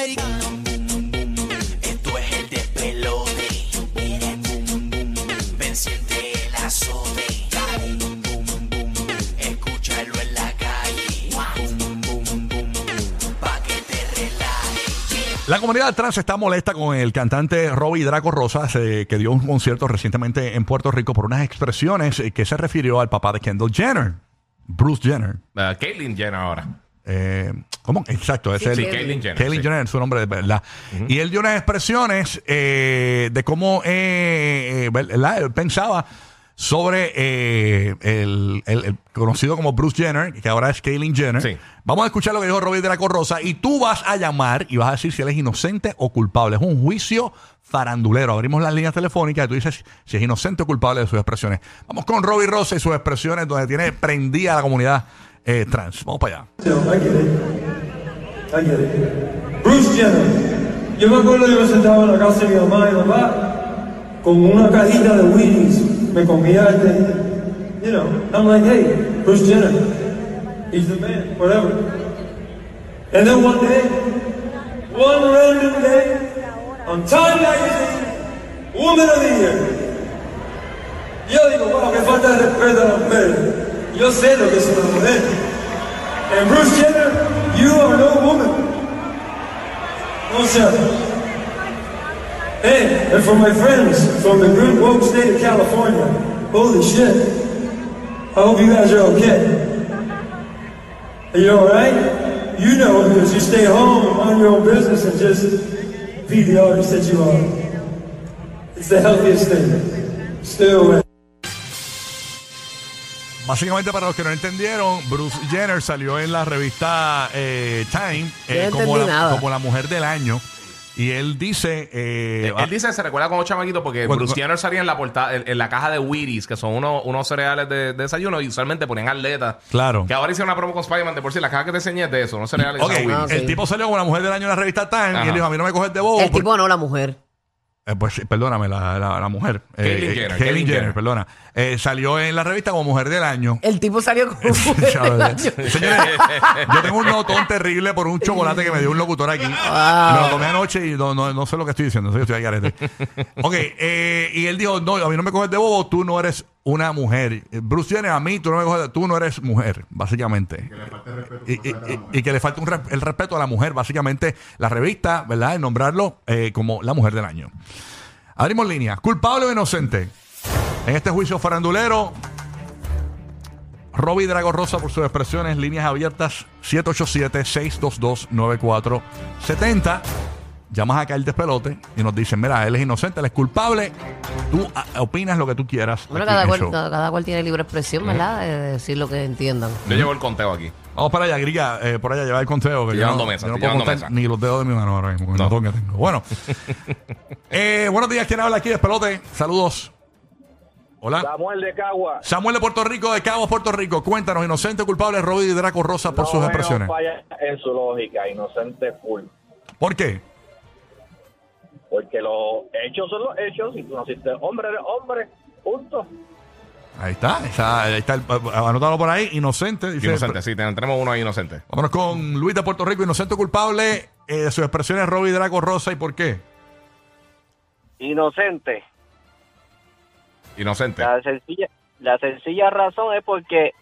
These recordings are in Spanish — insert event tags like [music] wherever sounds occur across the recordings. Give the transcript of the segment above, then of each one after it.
americano. Esto es el despelote. Boom, boom, boom, boom. Ven, siente el azote. Boom, boom, boom, boom. Escúchalo en la calle. Boom, boom, boom, boom. Pa' que te relajes. La comunidad trans está molesta con el cantante Robbie Draco Rosas, eh, que dio un concierto recientemente en Puerto Rico por unas expresiones eh, que se refirió al papá de Kendall Jenner, Bruce Jenner. Uh, Caitlyn Jenner ahora. Eh, ¿Cómo? Exacto, es Sí, el, Caitlyn Jenner. Caitlyn. Jenner es su nombre de verdad. Y él dio unas expresiones eh, de cómo eh, eh. Él pensaba sobre eh, el, el- el conocido como Bruce Jenner, que ahora es Caitlyn Jenner. Sí. Vamos a escuchar lo que dijo Robbie de la Corrosa y tú vas a llamar y vas a decir si él es inocente o culpable. Es un juicio farandulero. Abrimos las líneas telefónicas y tú dices si es inocente o culpable de sus expresiones. Vamos con Robbie Rosa y sus expresiones donde tiene prendida a la comunidad eh, trans. Vamos para allá. Bruce Jenner. Yo me acuerdo yo me sentaba en la casa de mi mamá y papá con una cajita de Wheaties. Me comía este. You know, I'm like, hey, Bruce Jenner. He's the man, whatever. And then one day, one random day, on Time Magazine, Woman of the Year. Yo digo, wow, qué falta de respeto a la mujer. Yo sé lo que es una mujer. And Bruce Jenner, you are no woman. No, sir. Hey, and for my friends from the good woke state of California, holy shit. I hope you guys are okay. Are you alright? You know because you stay home and mind your own business and just be the artist that you are. It's the healthiest thing. Stay away. Básicamente, para los que no entendieron, Bruce Jenner salió en la revista eh, Time eh, no como, la, como la mujer del año. Y él dice. eh, Él dice, se recuerda con los chamaquitos porque Bueno, Bruce Jenner salía en la portada, en, en la caja de Wheaties, que son unos, unos cereales de, de desayuno y usualmente ponían atletas. Claro. Que ahora hicieron una promo con Spider-Man de por sí, la caja que te enseñé es de eso, unos cereales. Ah, el tipo salió como la mujer del año en la revista Time y él dijo: A mí no me coges de bobo. El tipo no, la mujer. Eh, pues perdóname, la, la- la mujer. Eh, Caitlyn eh, Jenner, Caitlyn Jenner, Jenner. perdona. Eh, salió en la revista como mujer del año. El tipo salió con [laughs] mujer del año. Señores, yo tengo un notón terrible por un chocolate que me dio un locutor aquí. Me lo tomé anoche y no, no, no sé lo que estoy diciendo. Yo estoy ahí, garete. Ok, eh, y él dijo, no, a mí no me coges de bobo, tú no eres una mujer. Bruce Jenner, a mí tú no me coges de, tú no eres mujer, básicamente. Y, y- y- y que le falta un re- el respeto a la mujer, básicamente la revista, ¿verdad? En nombrarlo eh, como la mujer del año. Abrimos línea. ¿Culpable o inocente? En este juicio farandulero, Robbie Drago Rosa por sus expresiones, líneas abiertas 787-622-9470. Llamas acá el despelote y nos dicen, mira, él es inocente, él es culpable. Tú ah, opinas lo que tú quieras. Bueno, cada cual, show. cada, cada cual tiene libre expresión, ¿verdad? De decir lo que entiendan. Yo llevo el conteo aquí. Vamos para allá, Grilla, eh, por allá llevar el conteo. Que Estoy yo llevando no, mesa, yo no puedo contar mesa. ni los dedos de mi mano ahora mismo, No. que tengo. Bueno. [laughs] Eh, buenos días, ¿quién habla aquí? Despelote. Saludos. Hola. Samuel de Cagua. Samuel de Puerto Rico, de Cabos, Puerto Rico. Cuéntanos, inocente o culpable, Robbie Draco Rosa por No sus expresiones. falla en su lógica, inocente full. ¿Por qué? Porque los hechos son los hechos. Si tú naciste hombre, eres hombre. Punto. Ahí está, esa- ahí está, el, anótalo por ahí, inocente. Dice, Inocente, sí, ten- tenemos uno ahí inocente. Vámonos con Luis de Puerto Rico, inocente o culpable eh, de sus expresiones, Robbie Draco Rosa, ¿y por qué? Inocente. Inocente. La sencilla, la sencilla razón es porque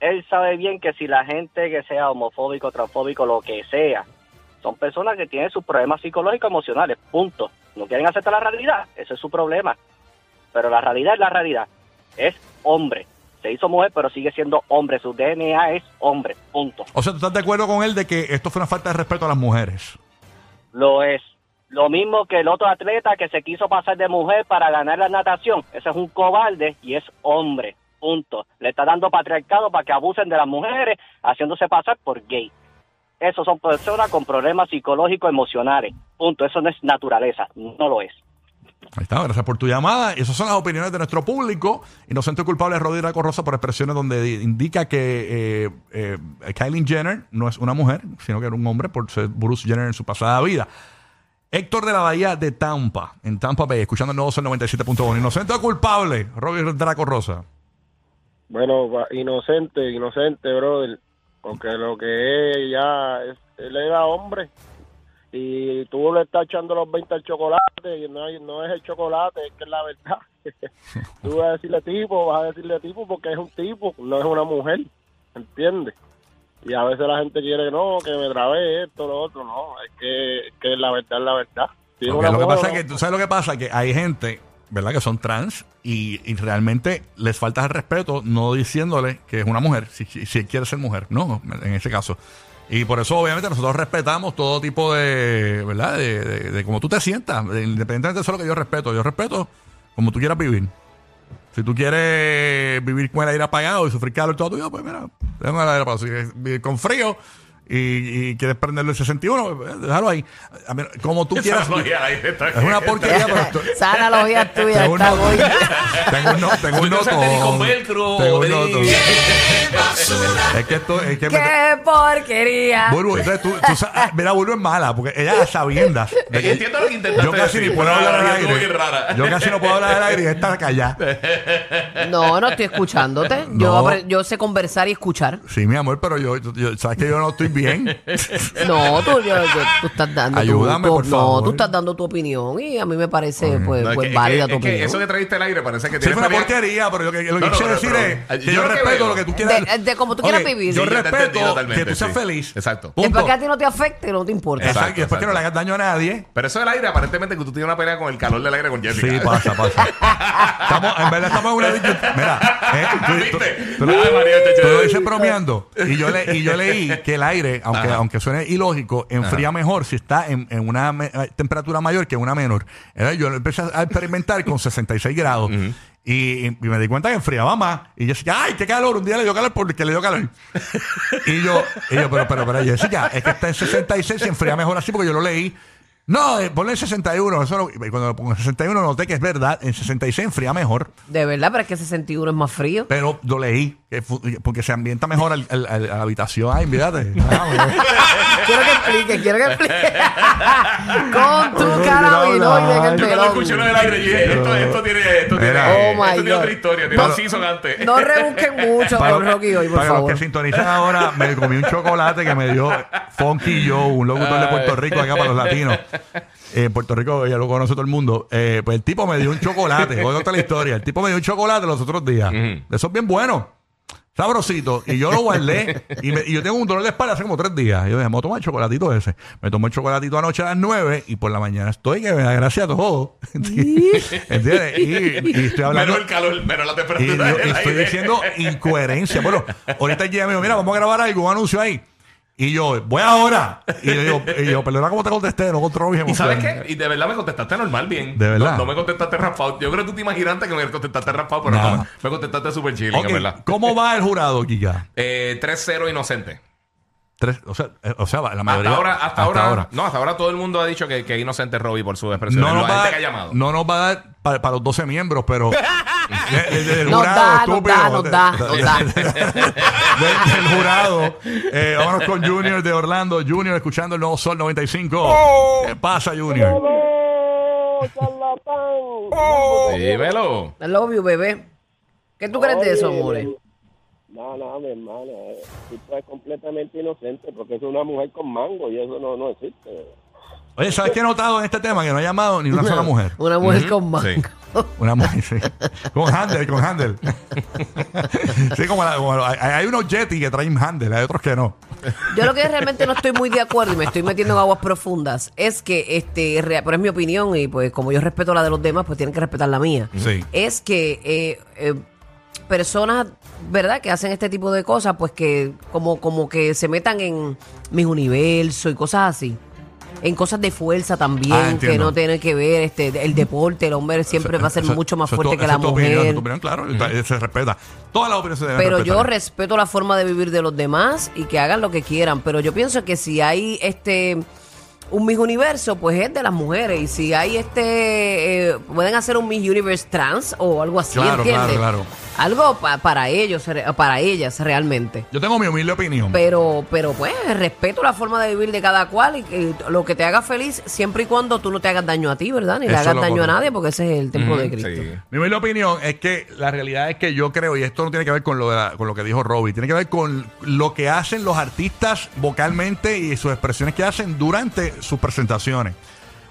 él sabe bien que si la gente que sea homofóbico, transfóbico, lo que sea, son personas que tienen sus problemas psicológicos, emocionales, punto. No quieren aceptar la realidad, ese es su problema. Pero la realidad es la realidad. Es hombre. Se hizo mujer, pero sigue siendo hombre. Su DNA es hombre, punto. O sea, ¿tú estás de acuerdo con él de que esto fue una falta de respeto a las mujeres? Lo es. Lo mismo que el otro atleta que se quiso pasar de mujer para ganar la natación. Ese es un cobarde y es hombre. Punto. Le está dando patriarcado para que abusen de las mujeres haciéndose pasar por gay. Esos son personas con problemas psicológicos emocionales. Punto. Eso no es naturaleza. No lo es. Ahí está, gracias por tu llamada. Y esas son las opiniones de nuestro público. Inocente o culpable, Robbie Draco Rosa, por expresiones donde di- indica que eh, eh, Kylie Jenner no es una mujer, sino que era un hombre por ser Bruce Jenner en su pasada vida. Héctor de la Bahía de Tampa, en Tampa Bay, escuchando el nuevo Sol 97.1. Inocente o culpable, Robbie Draco Rosa. Bueno, inocente, inocente, brother. Porque lo que es ya, es, él era hombre. y tú le estás echando los 20 al chocolate y no, no es el chocolate, es que es la verdad. [laughs] tú vas a decirle tipo, vas a decirle tipo porque es un tipo, no es una mujer, ¿entiendes? Y a veces la gente quiere, no, que me trabé esto, lo otro, no, es que, que la verdad es la verdad. Si es lo que mujer, pasa no. es que, ¿tú sabes lo que pasa? Que hay gente, ¿verdad? Que son trans y, realmente les falta el respeto no diciéndole que es una mujer, si, si, quiere ser mujer, no, en ese caso. Y por eso, obviamente, nosotros respetamos todo tipo de, ¿verdad? De, de, de cómo tú te sientas, de- independientemente de eso lo que yo respeto. Yo respeto como tú quieras vivir. Si tú quieres vivir con el aire apagado y sufrir calor todo tu vida, pues mira, déjame el aire apagado. Si vivir con frío y, y quieres prenderlo el 61, pues, déjalo ahí. A ver, como tú Esa quieras. analogía ahí está- Es una porquería, pero esto- [laughs] Esa analogía tuya tengo un está noto. Tengo un, no- tengo un Tengo notón. Es que esto, es que me- ¡Qué porquería! Burbu, entonces tú, tú ah, mira, Burbu es mala, porque ella a sabiendas. Entiendo lo que intentaste yo casi ni puedo hablar al la aire. Yo casi no puedo hablar al aire y está callada. No, no estoy escuchándote. No. Yo, yo sé conversar y escuchar. Sí, mi amor, pero yo, yo- sabes que yo no estoy bien. [laughs] No, tú, yo- yo- tú estás dando tu- Ayúdame, tu, por No, favor. tú estás dando tu opinión y a mí me parece pues, No, es pues, que- válida que- tu es que opinión. eso que trajiste al aire parece que Sí, tiene fue una porquería, pero yo, que- lo que No, no, quise pero- decir pero- es que yo yo lo que respeto veo- lo que tú quieras. De- de como tú quieras Ok, vivir. Yo Sí, yo te entendí respeto que tú seas sí. feliz. Exacto. Punto. Después que a ti no te afecte, no te importa. Exacto, Exacto, y después que no le hagas daño a nadie. Pero eso del aire, aparentemente que tú tienes una pelea con el calor del aire con Jessica. Sí, pasa, pasa. Estamos, en verdad estamos en una. Mira, eh, tú, tú- ¿Viste? tú lo- Ay, María, te tú lo chévere. dices bromeando. Y yo, le, y yo leí que el aire, aunque, Ajá. aunque suene ilógico, enfría mejor si está en, en una me- eh, temperatura mayor que una menor. Era- Yo empecé a experimentar con 66 grados. Y, y me di cuenta que enfriaba más. Y yo decía, ¡ay, qué calor! Un día le dio calor porque le dio calor. y yo, y yo pero, pero, pero, Jessica, es que está en 66 y enfría mejor así porque yo lo leí. No, eh, ponle 61. Eso y cuando lo pongo en 61 noté que es verdad. En 66 enfría mejor. De verdad, pero es que 61 es más frío. Pero lo leí. que fu- porque se ambienta mejor al- al- al- a la habitación. Ay. Ah, [laughs] bueno. Quiero que explique, quiero que explique. [laughs] Con tu Ay, carabinoide en el Yo cuando pelón. escuché lo del aire, yo dije, esto, esto tiene, esto tiene, Oh, my esto tiene God. otra historia, tiene Pero- un season antes. No rebusquen mucho con Rocky hoy, por para los favor. que sintonizan ahora, me comí un chocolate que me dio Funky Joe, un locutor de Puerto Rico acá para los latinos. Eh, En Puerto Rico ya lo conoce todo el mundo. Eh, pues el tipo me dio un chocolate. Voy a contar la historia. El tipo me dio un chocolate los otros días. De esos bien buenos. Sabrosito. Y yo lo guardé. y, me- y yo tengo un dolor de espalda hace como tres días. Y yo dije, a tomar el chocolatito ese. Me tomé el chocolatito anoche a las nueve y por la mañana estoy que me da gracia todo. [laughs] ¿Entiendes? Y, y estoy hablando. Menos el calor, menos la Y temperatura yo estoy diciendo incoherencia. Bueno, ahorita ella me dijo, mira, vamos a grabar algo, un anuncio ahí. Y yo, voy ahora. Y yo digo, y yo perdona cómo te contesté, no controlo mis ¿Y sabes qué? Y de verdad me contestaste normal bien. ¿De verdad? No, no me contestaste raspado. Yo creo que tú te imaginaste que me contestaste raspado, pero Nada. no. Me contestaste súper Ok, en verdad. ¿Cómo va el jurado, Kika? [laughs] Eh, 3-0 inocente. Tres, o, sea, eh, o sea, la mayoría. Hasta ahora, hasta, ahora, No, hasta ahora todo el mundo ha dicho que, que inocente es Robbie por su expresión. No nos, va, gente a que ha dar- llamado. no nos va a dar para, para los 12 miembros, pero. [laughs] de- de- del Nos jurado, da, nos estúpido. da, nos da, nos da. [laughs] del, del jurado. Eh, vámonos con Junior de Orlando. Junior escuchando el nuevo Sol 95. Oh. ¿Qué pasa, Junior? ¡Oh, charlatán! Dímelo. I love you, bebé. ¿Qué tú crees de eso, Oye, amores? No, no, mi hermana, eh, tipo es completamente inocente porque es una mujer con mango y eso no, no existe. Oye, ¿sabes qué he notado en este tema? Que no ha llamado ni una sola mujer. Una mujer con. Sí. Una mujer, sí. Con handle, con handle. [laughs] sí, como, la- como la- hay, hay unos Yeti que traen handle, hay otros que no. Yo lo que realmente no estoy muy de acuerdo y me estoy metiendo en aguas profundas es que, este, rea- pero es mi opinión y pues como yo respeto la de los demás, pues tienen que respetar la mía. Sí. Es que eh, eh, personas, ¿verdad? Que hacen este tipo de cosas, pues que como, como que se metan en mis universos y cosas así. En cosas de fuerza también, Ah, que no tienen que ver, este, el deporte, el hombre siempre va a ser Eso- mucho más fuerte que la opinión, mujer. claro, se respeta. Todas las opiniones se deben Pero yo respeto la forma de vivir de los demás y que hagan lo que quieran. Pero yo pienso que si hay este un Miss Universo, pues es de las mujeres. Y si hay este, eh, pueden hacer un Miss Universe trans o algo así, Claro, ¿entiendes? claro, claro. Algo pa- para ellos, re- para ellas realmente. Yo tengo mi humilde opinión. Pero, pero pues, respeto la forma de vivir de cada cual y que lo que te haga feliz, siempre y cuando tú no te hagas daño a ti, ¿verdad? Ni le Eso hagas lo daño a correcto. nadie, porque ese es el templo de Cristo. sí. Mi humilde opinión es que la realidad es que yo creo, y esto no tiene que ver con lo, de la- con lo que dijo Robbie, tiene que ver con lo que hacen los artistas vocalmente y sus expresiones que hacen durante sus presentaciones.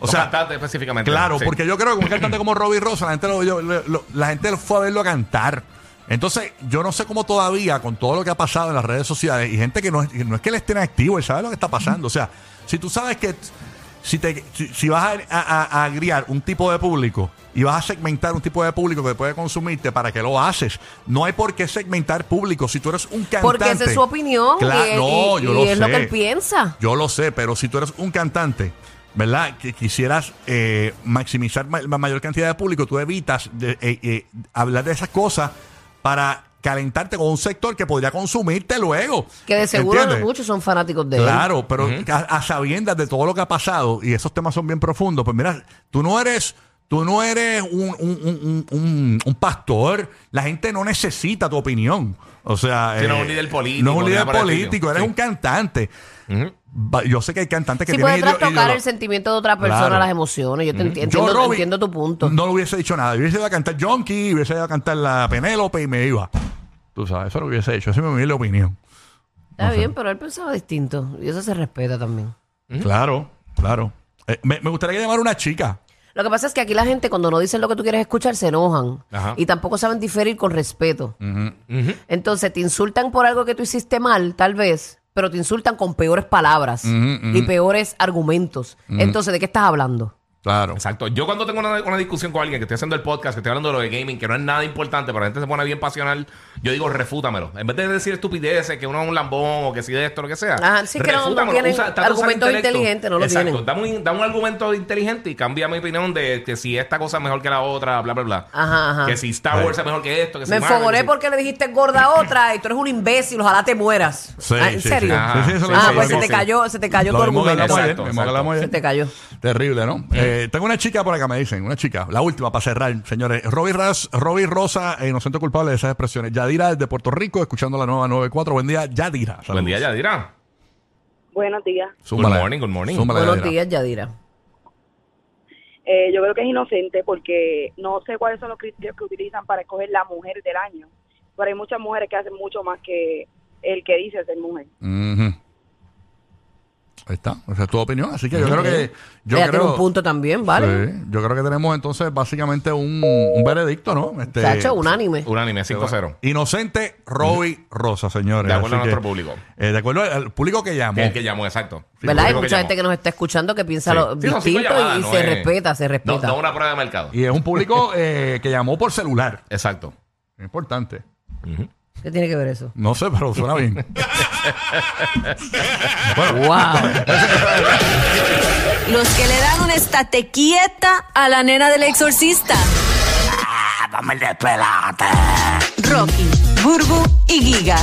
O sea, cantantes específicamente. Claro, Sí. porque yo creo que un cantante como Robbie Rosa, la gente, lo, yo- lo- lo- la gente fue a verlo a cantar. Entonces, yo no sé cómo todavía, con todo lo que ha pasado en las redes sociales, y gente que no, es- que no es que le estén activo, él sabe lo que está pasando. O sea, si tú sabes que si, te, si, si vas a, a, a agriar un tipo de público y vas a segmentar un tipo de público que puede consumirte, ¿para qué lo haces? No hay por qué segmentar público. Si tú eres un cantante... Porque esa es su opinión Cla- y, no, y- yo y lo es lo sé. que él piensa. Yo lo sé, pero si tú eres un cantante, ¿verdad? Que quisieras eh, maximizar ma- la mayor cantidad de público, tú evitas de, eh, eh, hablar de esas cosas para calentarte con un sector que podría consumirte luego. Que de seguro muchos son fanáticos de él. Claro, pero a, a sabiendas de todo lo que ha pasado, y esos temas son bien profundos, pues mira, tú no eres, tú no eres un, un- un- un- un pastor, la gente no necesita tu opinión. O sea, Sí, no es eh, un líder político, No es un líder político, eres Sí. un cantante. Yo sé que hay cantantes que Sí tienen puede ideo- trastocar el sentimiento de otra persona, Claro. las emociones. Yo te enti- Yo, entiendo, entiendo tu punto. No le hubiese dicho nada. Yo hubiese ido a cantar Jonky, hubiese ido a cantar la Penélope y me iba. Tú sabes, eso lo hubiese hecho. Esa es mi humilde opinión. Está bien, pero él pensaba distinto. Y eso se respeta también. Claro, claro. Eh, me, me gustaría llamar a una chica. Lo que pasa es que aquí la gente cuando no dicen lo que tú quieres escuchar se enojan Ajá. y tampoco saben diferir con respeto. Entonces te insultan por algo que tú hiciste mal, tal vez, pero te insultan con peores palabras y peores argumentos. Entonces, ¿de qué estás hablando? Claro. Exacto. Yo cuando tengo una, una discusión con alguien que estoy haciendo el podcast, que estoy hablando de lo de gaming, que no es nada importante, pero la gente se pone bien pasional, yo digo, refútamelo. En vez de decir estupideces, que uno es un lambón o que si de esto, lo que sea. Ajá, sí que no- no refútamelo. tienen de usar argumentos inteligentes, no lo Exacto. tienen. Dame un, dame un argumento inteligente y cambia mi opinión de que si esta cosa es mejor que la otra, bla, bla, bla. Ajá, ajá. Que si Star Wars es mejor que esto, que si Me enfogoné que si- porque le dijiste gorda a otra y tú eres un imbécil, ojalá te mueras. Sí, Ah, ¿En sí, serio? Ah, pues se te cayó, se te cayó tu que argumento. que. Se te cayó. Terrible, ¿no? Eh, tengo una chica por acá, me dicen, una chica, la última para cerrar, señores. Robbie, Ras, Robbie Rosa, eh, inocente culpable de esas expresiones. Yadira desde Puerto Rico, escuchando la nueva 94. Buen día, Yadira. Saludos. Buen día, Yadira. Buenos días. Good morning, good morning. Zúmbala, Buenos Yadira. días, Yadira. Eh, yo creo que es inocente porque no sé cuáles son los criterios que utilizan para escoger la mujer del año. Pero hay muchas mujeres que hacen mucho más que el que dice ser mujer. Ujú. Ahí está, esa es tu opinión. Así que yo creo que. Yo Ella creo, tiene un punto también, ¿vale? Sí, yo creo que tenemos entonces básicamente un, un veredicto, ¿no? Este, Chacho, unánime. Unánime, 5-0. Inocente Robbie Rosa, señores. De acuerdo Así a nuestro que, público. eh, de acuerdo al, público que llamó. Que, que llamó, exacto. Sí, ¿Verdad? Hay público mucha gente que nos está escuchando que piensa Sí. lo Sí, son cinco distinto y, llamadas, y no se es- respeta, se No, respeta. una prueba de mercado. Y es un público [laughs] eh, que llamó por celular. Exacto. Importante. ¿Qué tiene que ver eso? No sé, pero suena bien. [laughs] ¡Wow! Los que le dan una estate quieta a la nena del exorcista. Dame el despelote. Rocky, Burbu y Giga.